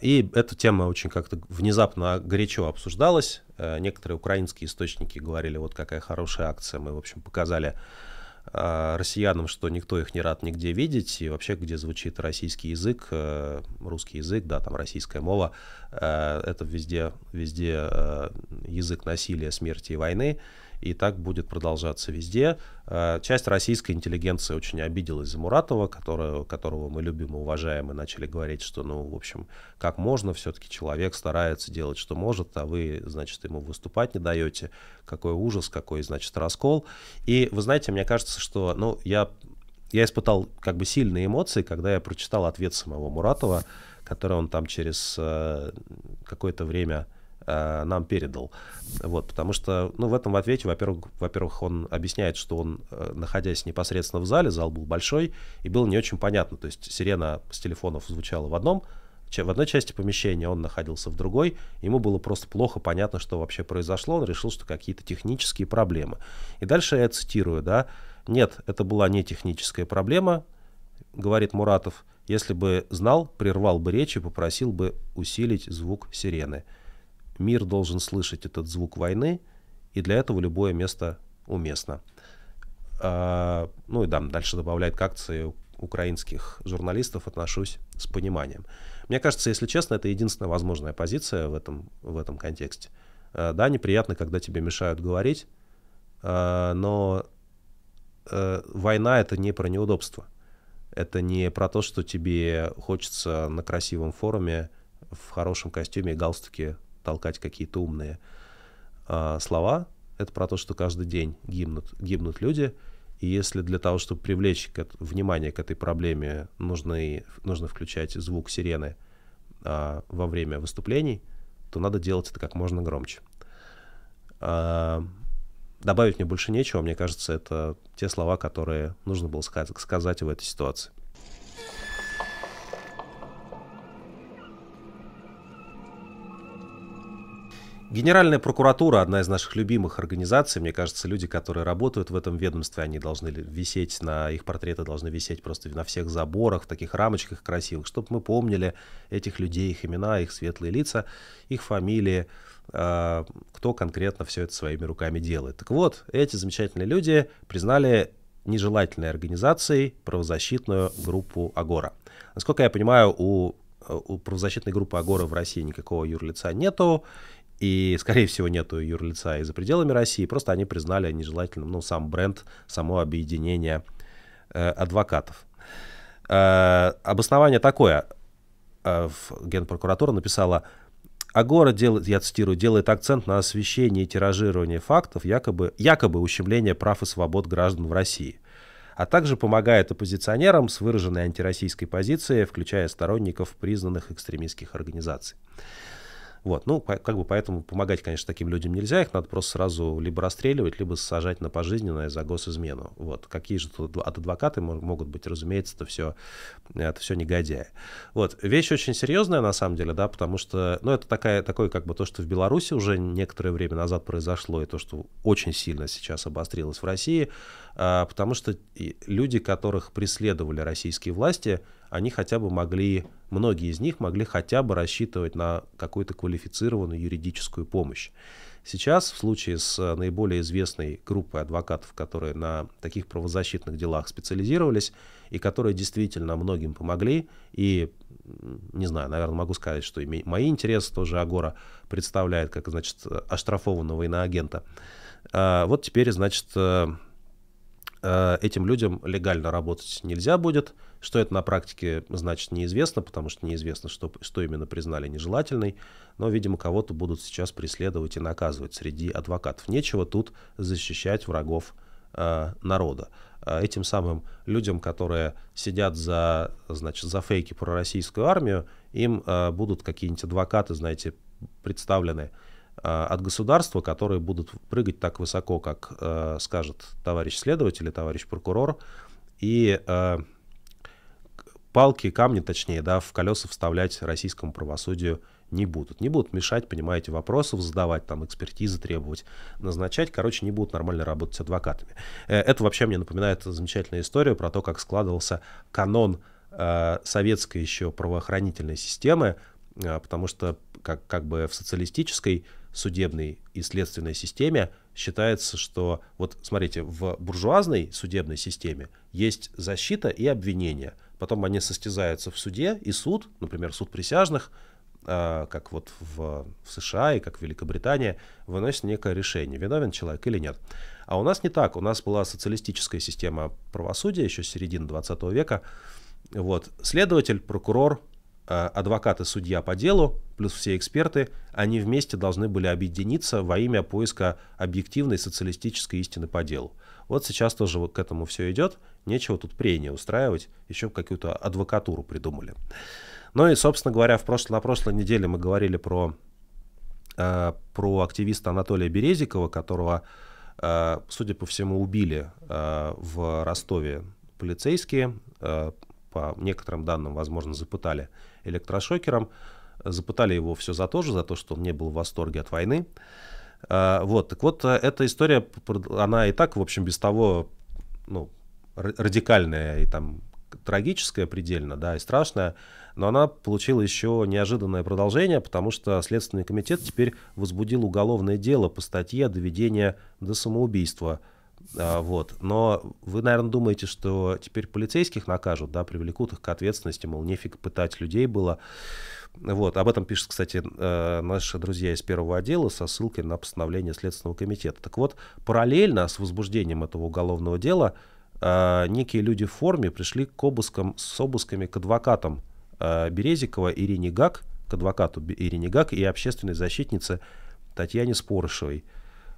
И эта тема очень как-то внезапно горячо обсуждалась. Э, некоторые украинские источники говорили, вот какая хорошая акция. Мы, в общем, показали э, россиянам, что никто их не рад нигде видеть, и вообще, где звучит российский язык, э, русский язык, да, там российская мова, это везде, везде язык насилия, смерти и войны и так будет продолжаться везде. Э, часть российской интеллигенции очень обиделась за Муратова, которого, которого мы любим и уважаем, и начали говорить, что, ну, в общем, как можно, все-таки человек старается делать, что может, а вы, значит, ему выступать не даете. Какой ужас, какой, значит, раскол. И вы знаете, мне кажется, что, ну, я, я испытал как бы сильные эмоции, когда я прочитал ответ самого Муратова, который он там через э, какое-то время э, нам передал. Вот, потому что, ну, в этом ответе, во-первых, во-первых, он объясняет, что он, э, находясь непосредственно в зале, зал был большой, и было не очень понятно. То есть сирена с телефонов звучала в одном, в одной части помещения, он находился в другой, ему было просто плохо понятно, что вообще произошло, он решил, что какие-то технические проблемы. И дальше я цитирую, да, нет, это была не техническая проблема, говорит Муратов, если бы знал, прервал бы речь и попросил бы усилить звук сирены. Мир должен слышать этот звук войны, и для этого любое место уместно. А, ну и да, дальше добавляет к акции украинских журналистов отношусь с пониманием. Мне кажется, если честно, это единственная возможная позиция в этом, в этом контексте. А, да, неприятно, когда тебе мешают говорить, а, но а, война это не про неудобство. Это не про то, что тебе хочется на красивом форуме в хорошем костюме и галстуке толкать какие-то умные э, слова. Это про то, что каждый день гибнут, гибнут люди. И если для того, чтобы привлечь к, внимание к этой проблеме, нужны, нужно включать звук сирены э, во время выступлений, то надо делать это как можно громче. Э, добавить мне больше нечего. Мне кажется, это те слова, которые нужно было сказать, в этой ситуации. Генеральная прокуратура, одна из наших любимых организаций, мне кажется, люди, которые работают в этом ведомстве, они должны висеть на, их портреты должны висеть просто на всех заборах, в таких рамочках красивых, чтобы мы помнили этих людей, их имена, их светлые лица, их фамилии, э, кто конкретно все это своими руками делает. Так вот, эти замечательные люди признали нежелательной организацией правозащитную группу Агора. Насколько я понимаю, у, у правозащитной группы Агора в России никакого юрлица нету, и, скорее всего, нету юрлица и за пределами России, просто они признали нежелательным, ну, сам бренд, само объединение э, адвокатов. Э, обоснование такое. Э, Генпрокуратура написала, Агора делает, я цитирую, делает акцент на освещении и тиражировании фактов якобы, якобы ущемления прав и свобод граждан в России, а также помогает оппозиционерам с выраженной антироссийской позицией, включая сторонников признанных экстремистских организаций. Вот, ну, как бы поэтому помогать, конечно, таким людям нельзя, их надо просто сразу либо расстреливать, либо сажать на пожизненное за госизмену. Вот, какие же тут от адвокаты могут быть, разумеется, это все, это все негодяи. Вот, вещь очень серьезная, на самом деле, да, потому что, ну, это такая, такое, как бы то, что в Беларуси уже некоторое время назад произошло, и то, что очень сильно сейчас обострилось в России, а, потому что люди, которых преследовали российские власти, они хотя бы могли, многие из них могли хотя бы рассчитывать на какую-то квалифицированную юридическую помощь. Сейчас в случае с э, наиболее известной группой адвокатов, которые на таких правозащитных делах специализировались и которые действительно многим помогли, и, не знаю, наверное, могу сказать, что и мои интересы тоже Агора представляет, как, значит, оштрафованного иноагента. А, вот теперь, значит, э, э, этим людям легально работать нельзя будет, что это на практике значит неизвестно, потому что неизвестно, что, что именно признали нежелательной, но, видимо, кого-то будут сейчас преследовать и наказывать среди адвокатов. Нечего тут защищать врагов э, народа. Э, этим самым людям, которые сидят за, значит, за фейки про российскую армию, им э, будут какие-нибудь адвокаты, знаете, представлены от государства, которые будут прыгать так высоко, как э, скажет товарищ следователь или товарищ прокурор, и э, палки, камни, точнее, да, в колеса вставлять российскому правосудию не будут. Не будут мешать, понимаете, вопросов задавать, там, экспертизы требовать, назначать. Короче, не будут нормально работать адвокатами. Э, это вообще мне напоминает замечательную историю про то, как складывался канон э, советской еще правоохранительной системы, э, потому что как, как бы в социалистической судебной и следственной системе считается, что вот смотрите, в буржуазной судебной системе есть защита и обвинение. Потом они состязаются в суде, и суд, например, суд присяжных, а, как вот в, в США и как в Великобритании, выносит некое решение, виновен человек или нет. А у нас не так. У нас была социалистическая система правосудия еще с середины 20 века. Вот. Следователь, прокурор, адвокат и судья по делу, плюс все эксперты, они вместе должны были объединиться во имя поиска объективной социалистической истины по делу. Вот сейчас тоже к этому все идет. Нечего тут прения устраивать, еще какую-то адвокатуру придумали. Ну и, собственно говоря, в прошлой, на прошлой неделе мы говорили про, э, про активиста Анатолия Березикова, которого, э, судя по всему, убили э, в Ростове полицейские. Э, по некоторым данным, возможно, запытали электрошокером. Запытали его все за то же, за то, что он не был в восторге от войны. Э, вот, так вот, э, эта история, она и так, в общем, без того, ну, радикальная и там трагическая предельно, да, и страшная, но она получила еще неожиданное продолжение, потому что Следственный комитет теперь возбудил уголовное дело по статье доведения до самоубийства. А, вот. Но вы, наверное, думаете, что теперь полицейских накажут, да, привлекут их к ответственности, мол, нефиг пытать людей было. Вот. Об этом пишут, кстати, э, наши друзья из первого отдела со ссылкой на постановление Следственного комитета. Так вот, параллельно с возбуждением этого уголовного дела э, некие люди в форме пришли к обыскам, с обысками к адвокатам Э, Березикова Ирине Гак, к адвокату Ирине Гак и общественной защитнице Татьяне Спорышевой.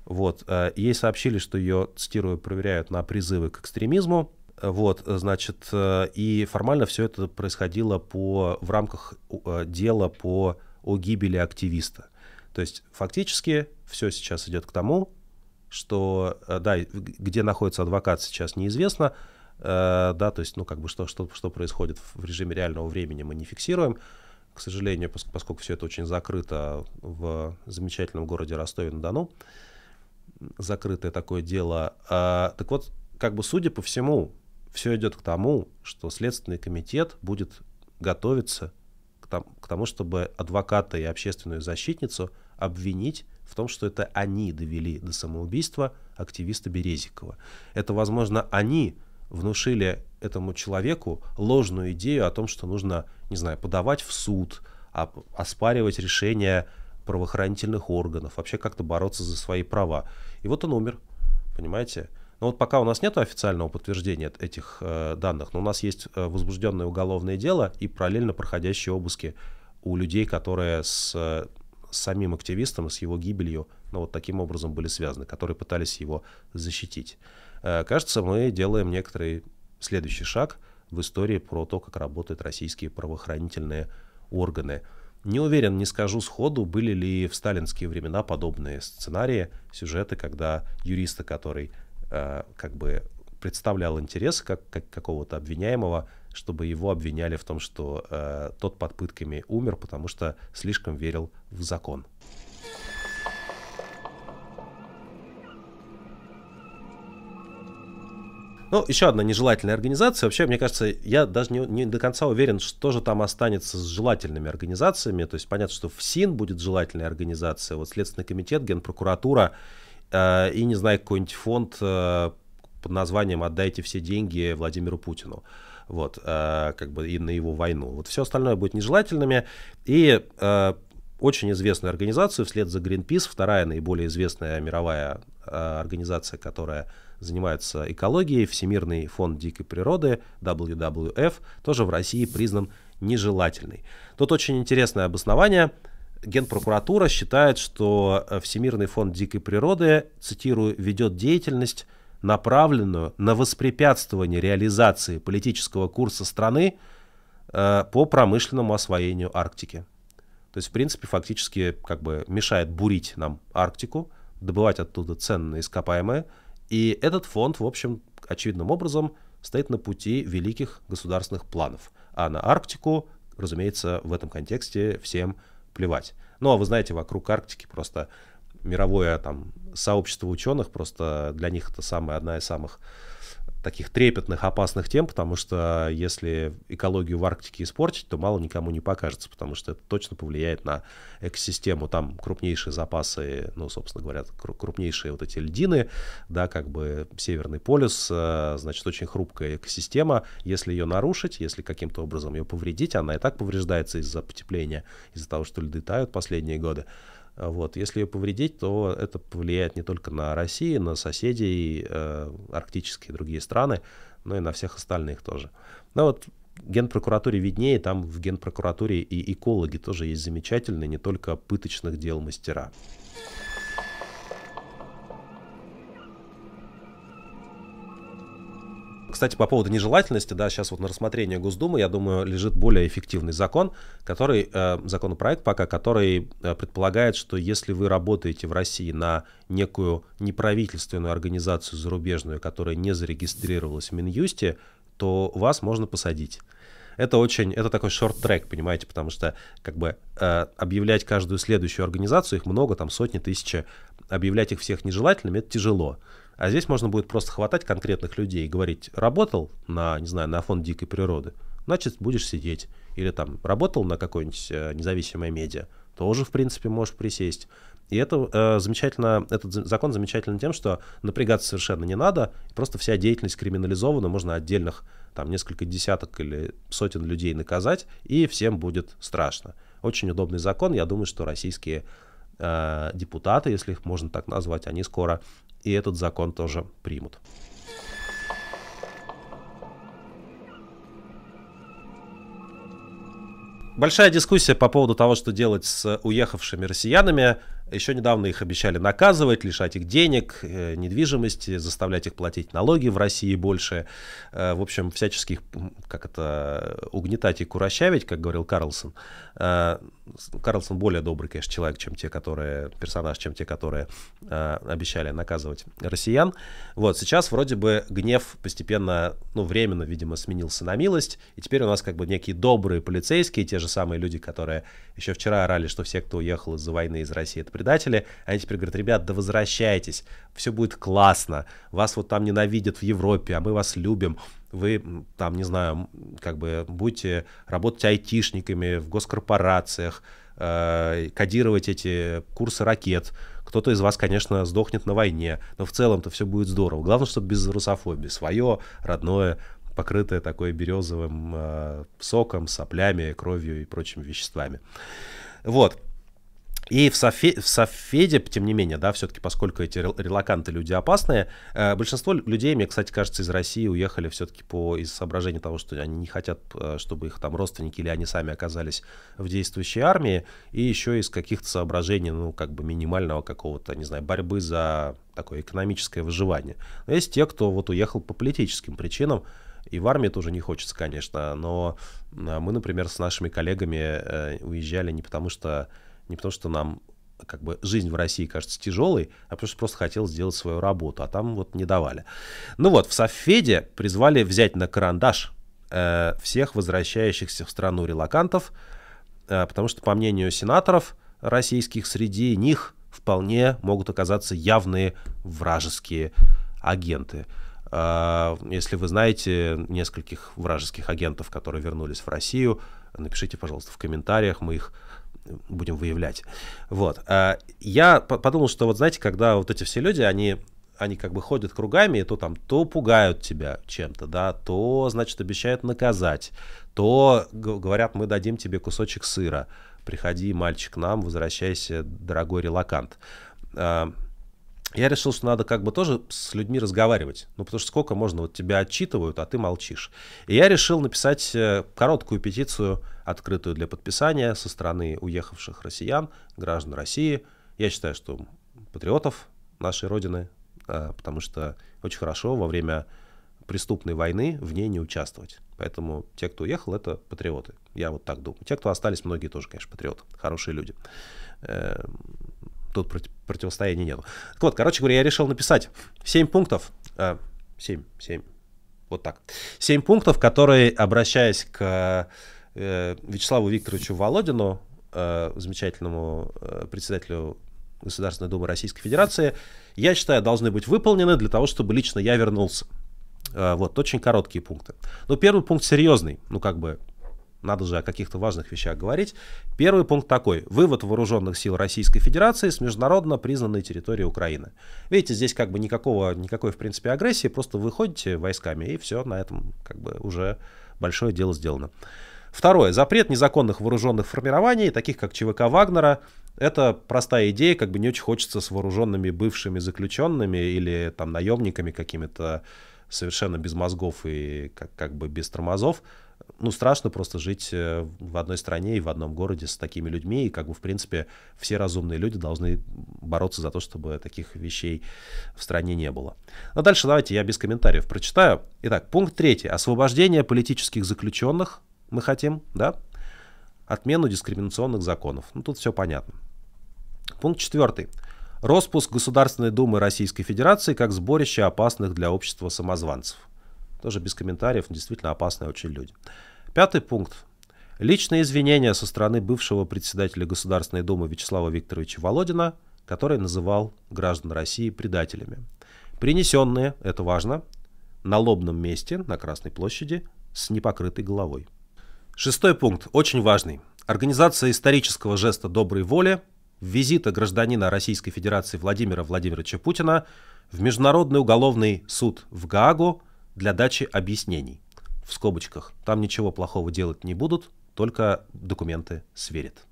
Вот. Э, ей сообщили, что ее, цитирую, проверяют на призывы к экстремизму. Вот, значит, э, и формально все это происходило по, в рамках дела по о гибели активиста. То есть фактически все сейчас идет к тому, что, да, где находится адвокат сейчас неизвестно, Э, да, то есть, ну, как бы, что, что, что происходит в режиме реального времени, мы не фиксируем, к сожалению, поскольку все это очень закрыто в замечательном городе Ростове-на-Дону, закрытое такое дело. А, так вот, как бы, судя по всему, все идет к тому, что Следственный комитет будет готовиться к, там, к тому, чтобы адвоката и общественную защитницу обвинить в том, что это они довели до самоубийства активиста Березикова. Это, возможно, они внушили этому человеку ложную идею о том, что нужно, не знаю, подавать в суд, оспаривать решения правоохранительных органов, вообще как-то бороться за свои права. И вот он умер, понимаете? Но вот пока у нас нет официального подтверждения этих э, данных, но у нас есть э, возбужденное уголовное дело и параллельно проходящие обыски у людей, которые с, с самим активистом, с его гибелью, ну вот таким образом были связаны, которые пытались его защитить. Э, кажется, мы делаем некоторый следующий шаг в истории про то, как работают российские правоохранительные органы. Не уверен, не скажу сходу, были ли в сталинские времена подобные сценарии, сюжеты, когда юриста, который э, как бы представлял интерес как, как какого-то обвиняемого, чтобы его обвиняли в том, что э, тот под пытками умер, потому что слишком верил в закон. Ну, еще одна нежелательная организация. Вообще, мне кажется, я даже не, не до конца уверен, что же там останется с желательными организациями. То есть понятно, что ФСИН будет желательной организацией, вот Следственный комитет, Генпрокуратура э, и, не знаю, какой-нибудь фонд э, под названием «Отдайте все деньги Владимиру Путину». Вот, э, как бы и на его войну. Вот все остальное будет нежелательными. И э, очень известную организацию вслед за Greenpeace, вторая наиболее известная мировая э, организация, которая занимается экологией, Всемирный фонд дикой природы, WWF, тоже в России признан нежелательный. Тут очень интересное обоснование. Генпрокуратура считает, что э, Всемирный фонд дикой природы, цитирую, ведет деятельность, направленную на воспрепятствование реализации политического курса страны э, по промышленному освоению Арктики. То есть, в принципе, фактически как бы мешает бурить нам Арктику, добывать оттуда ценные ископаемые. И этот фонд, в общем, очевидным образом стоит на пути великих государственных планов. А на Арктику, разумеется, в этом контексте всем плевать. Ну, а вы знаете, вокруг Арктики просто мировое там сообщество ученых, просто для них это самая, одна из самых таких трепетных, опасных тем, потому что если экологию в Арктике испортить, то мало никому не покажется, потому что это точно повлияет на экосистему. Там крупнейшие запасы, ну, собственно говоря, крупнейшие вот эти льдины, да, как бы Северный полюс, э, значит, очень хрупкая экосистема. Если ее нарушить, если каким-то образом ее повредить, она и так повреждается из-за потепления, из-за того, что льды тают последние годы. Вот. Если ее повредить, то это повлияет не только на Россию, на соседей, э, арктические другие страны, но и на всех остальных тоже. Ну вот Генпрокуратуре виднее, там в Генпрокуратуре и экологи тоже есть замечательные, не только пыточных дел мастера. Кстати, по поводу нежелательности, да, сейчас вот на рассмотрение Госдумы, я думаю, лежит более эффективный закон, который, э, законопроект пока, который э, предполагает, что если вы работаете в России на некую неправительственную организацию зарубежную, которая не зарегистрировалась в Минюсте, то вас можно посадить это очень, это такой шорт-трек, понимаете, потому что как бы э, объявлять каждую следующую организацию, их много, там сотни, тысячи, объявлять их всех нежелательными, это тяжело. А здесь можно будет просто хватать конкретных людей и говорить, работал на, не знаю, на фонд дикой природы, значит, будешь сидеть. Или там работал на какой-нибудь э, независимой медиа, тоже, в принципе, можешь присесть. И это э, замечательно, этот закон замечательный тем, что напрягаться совершенно не надо, просто вся деятельность криминализована, можно отдельных там несколько десяток или сотен людей наказать, и всем будет страшно. Очень удобный закон, я думаю, что российские э, депутаты, если их можно так назвать, они скоро и этот закон тоже примут. Большая дискуссия по поводу того, что делать с уехавшими россиянами. Еще недавно их обещали наказывать, лишать их денег, э, недвижимости, заставлять их платить налоги в России больше. Э, в общем, всячески их, как это, угнетать и курощавить, как говорил Карлсон. Э, Карлсон более добрый, конечно, человек, чем те, которые, персонаж, чем те, которые обещали наказывать россиян. Вот, сейчас вроде бы гнев постепенно, ну, временно, видимо, сменился на милость, и теперь у нас как бы некие добрые полицейские, те же самые люди, которые еще вчера орали, что все, кто уехал из-за войны из России, это предатели, они теперь говорят, ребят, да возвращайтесь, все будет классно, вас вот там ненавидят в Европе, а мы вас любим, вы там, не знаю, как бы будете работать айтишниками в госкорпорациях, э, кодировать эти курсы ракет, кто-то из вас, конечно, сдохнет на войне, но в целом-то все будет здорово. Главное, чтобы без русофобии, свое, родное, покрытое такое березовым э, соком, соплями, кровью и прочими веществами. Вот. И в, Софе, в Софеде, тем не менее, да, все-таки, поскольку эти релаканты люди опасные, э, большинство людей, мне, кстати, кажется, из России уехали все-таки по из соображения того, что они не хотят, э, чтобы их там родственники или они сами оказались в действующей армии, и еще из каких-то соображений, ну, как бы минимального какого-то, не знаю, борьбы за такое экономическое выживание. Но есть те, кто вот уехал по политическим причинам, и в армии тоже не хочется, конечно, но мы, например, с нашими коллегами э, уезжали не потому, что не потому, что нам как бы жизнь в России кажется тяжелой, а потому что просто хотел сделать свою работу, а там вот не давали. Ну вот, в Софеде призвали взять на карандаш э, всех возвращающихся в страну релакантов, э, потому что, по мнению сенаторов российских, среди них вполне могут оказаться явные вражеские агенты. Э, если вы знаете нескольких вражеских агентов, которые вернулись в Россию, напишите, пожалуйста, в комментариях, мы их будем выявлять. Вот. А, я подумал, что вот знаете, когда вот эти все люди, они они как бы ходят кругами, и то там то пугают тебя чем-то, да, то, значит, обещают наказать, то говорят, мы дадим тебе кусочек сыра, приходи, мальчик, к нам, возвращайся, дорогой релакант. Я решил, что надо как бы тоже с людьми разговаривать. Ну, потому что сколько можно, вот тебя отчитывают, а ты молчишь. И я решил написать э, короткую петицию, открытую для подписания со стороны уехавших россиян, граждан России. Я считаю, что патриотов нашей Родины, э, потому что очень хорошо во время преступной войны в ней не участвовать. Поэтому те, кто уехал, это патриоты. Я вот так думаю. Те, кто остались, многие тоже, конечно, патриоты. Хорошие люди. Тут против, противостояния нет. Так вот, короче говоря, я решил написать 7 пунктов. 7, 7. Вот так. 7 пунктов, которые, обращаясь к э, Вячеславу Викторовичу Володину, э, замечательному э, председателю Государственной Думы Российской Федерации, я считаю, должны быть выполнены для того, чтобы лично я вернулся. Вот, очень короткие пункты. Но первый пункт серьезный, ну как бы надо же о каких-то важных вещах говорить. Первый пункт такой. Вывод вооруженных сил Российской Федерации с международно признанной территории Украины. Видите, здесь как бы никакого, никакой, в принципе, агрессии, просто выходите войсками, и все, на этом как бы уже большое дело сделано. Второе. Запрет незаконных вооруженных формирований, таких как ЧВК Вагнера. Это простая идея, как бы не очень хочется с вооруженными бывшими заключенными или там наемниками какими-то совершенно без мозгов и как, как бы без тормозов ну, страшно просто жить э, в одной стране и в одном городе с такими людьми, и как бы, в принципе, все разумные люди должны бороться за то, чтобы таких вещей в стране не было. Но дальше давайте я без комментариев прочитаю. Итак, пункт третий. Освобождение политических заключенных мы хотим, да? Отмену дискриминационных законов. Ну, тут все понятно. Пункт четвертый. Роспуск Государственной Думы Российской Федерации как сборище опасных для общества самозванцев. Тоже без комментариев, действительно опасные очень люди. Пятый пункт. Личные извинения со стороны бывшего председателя Государственной Думы Вячеслава Викторовича Володина, который называл граждан России предателями. Принесенные, это важно, на лобном месте, на Красной площади, с непокрытой головой. Шестой пункт, очень важный. Организация исторического жеста доброй воли, визита гражданина Российской Федерации Владимира Владимировича Путина в Международный уголовный суд в Гаагу для дачи объяснений. В скобочках. Там ничего плохого делать не будут, только документы сверят.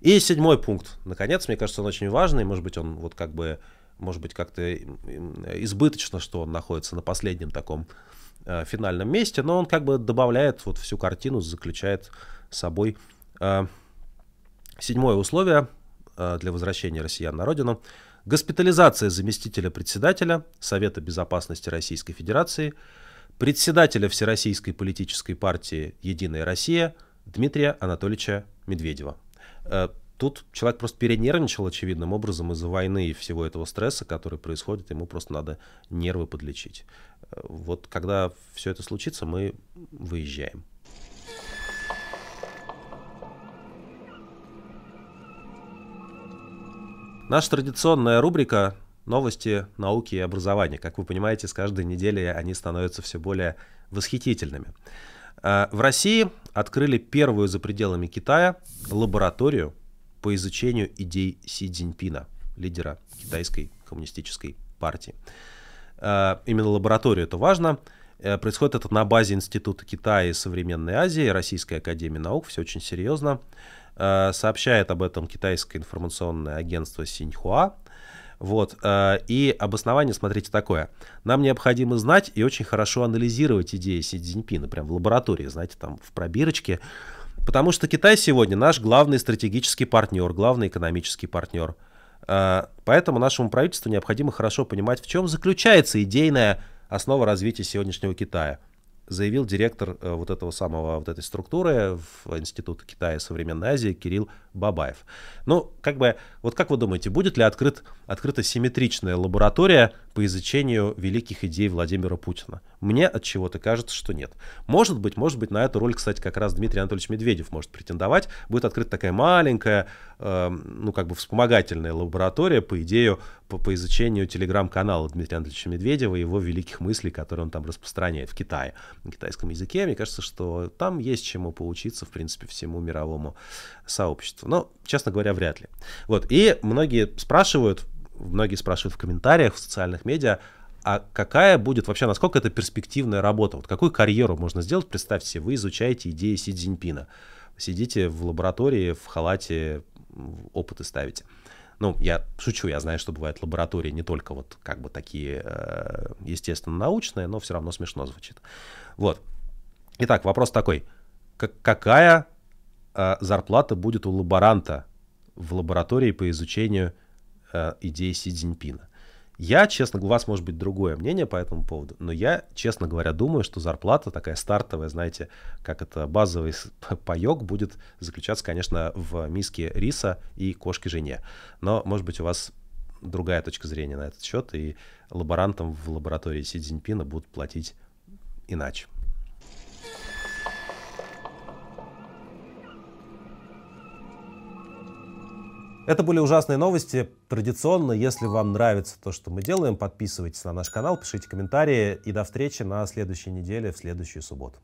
И седьмой пункт. Наконец, мне кажется, он очень важный. Может быть, он вот как бы, может быть, как-то избыточно, что он находится на последнем таком э, финальном месте, но он как бы добавляет вот всю картину, заключает собой э, седьмое условие э, для возвращения россиян на родину – госпитализация заместителя председателя Совета Безопасности Российской Федерации, председателя Всероссийской политической партии «Единая Россия» Дмитрия Анатольевича Медведева. Э, тут человек просто перенервничал очевидным образом из-за войны и всего этого стресса, который происходит, ему просто надо нервы подлечить. Э, вот когда все это случится, мы выезжаем. Наша традиционная рубрика «Новости науки и образования». Как вы понимаете, с каждой недели они становятся все более восхитительными. А, в России открыли первую за пределами Китая лабораторию по изучению идей Си Цзиньпина, лидера китайской коммунистической партии. А, именно лабораторию это важно. Э, происходит это на базе Института Китая и Современной Азии, Российской Академии Наук, все очень серьезно. Э, сообщает об этом китайское информационное агентство Синьхуа. Вот. Э, и обоснование, смотрите, такое. Нам необходимо знать и очень хорошо анализировать идеи Си Цзиньпина, прям в лаборатории, знаете, там в пробирочке. Потому что Китай сегодня наш главный стратегический партнер, главный экономический партнер. Э, поэтому нашему правительству необходимо хорошо понимать, в чем заключается идейная основа развития сегодняшнего Китая – заявил директор э, вот этого самого, вот этой структуры в Институте Китая и Современной Азии Кирилл Бабаев. Ну, как бы, вот как вы думаете, будет ли открыт, открыта симметричная лаборатория по изучению великих идей Владимира Путина? Мне от чего-то кажется, что нет. Может быть, может быть, на эту роль, кстати, как раз Дмитрий Анатольевич Медведев может претендовать. Будет открыта такая маленькая, э, ну, как бы вспомогательная лаборатория по идею, по, по изучению телеграм-канала Дмитрия Анатольевича Медведева и его великих мыслей, которые он там распространяет в Китае, на китайском языке. Мне кажется, что там есть чему поучиться, в принципе, всему мировому сообществу. Но, честно говоря, вряд ли. Вот. И многие спрашивают, многие спрашивают в комментариях, в социальных медиа, а какая будет вообще, насколько это перспективная работа? Вот какую карьеру можно сделать? Представьте себе, вы изучаете идеи Си Цзиньпина. Сидите в лаборатории, в халате, опыты ставите. Ну, я шучу, я знаю, что бывают лаборатории не только вот как бы такие, э, естественно, научные, но все равно смешно звучит. Вот. Итак, вопрос такой. какая э, зарплата будет у лаборанта в лаборатории по изучению э, идей Си Цзиньпина? Я, честно, у вас может быть другое мнение по этому поводу, но я, честно говоря, думаю, что зарплата такая стартовая, знаете, как это базовый паек будет заключаться, конечно, в миске риса и кошки жене. Но, может быть, у вас другая точка зрения на этот счет, и лаборантам в лаборатории Си Цзиньпина будут платить иначе. Это были ужасные новости. Традиционно, если вам нравится то, что мы делаем, подписывайтесь на наш канал, пишите комментарии и до встречи на следующей неделе в следующую субботу.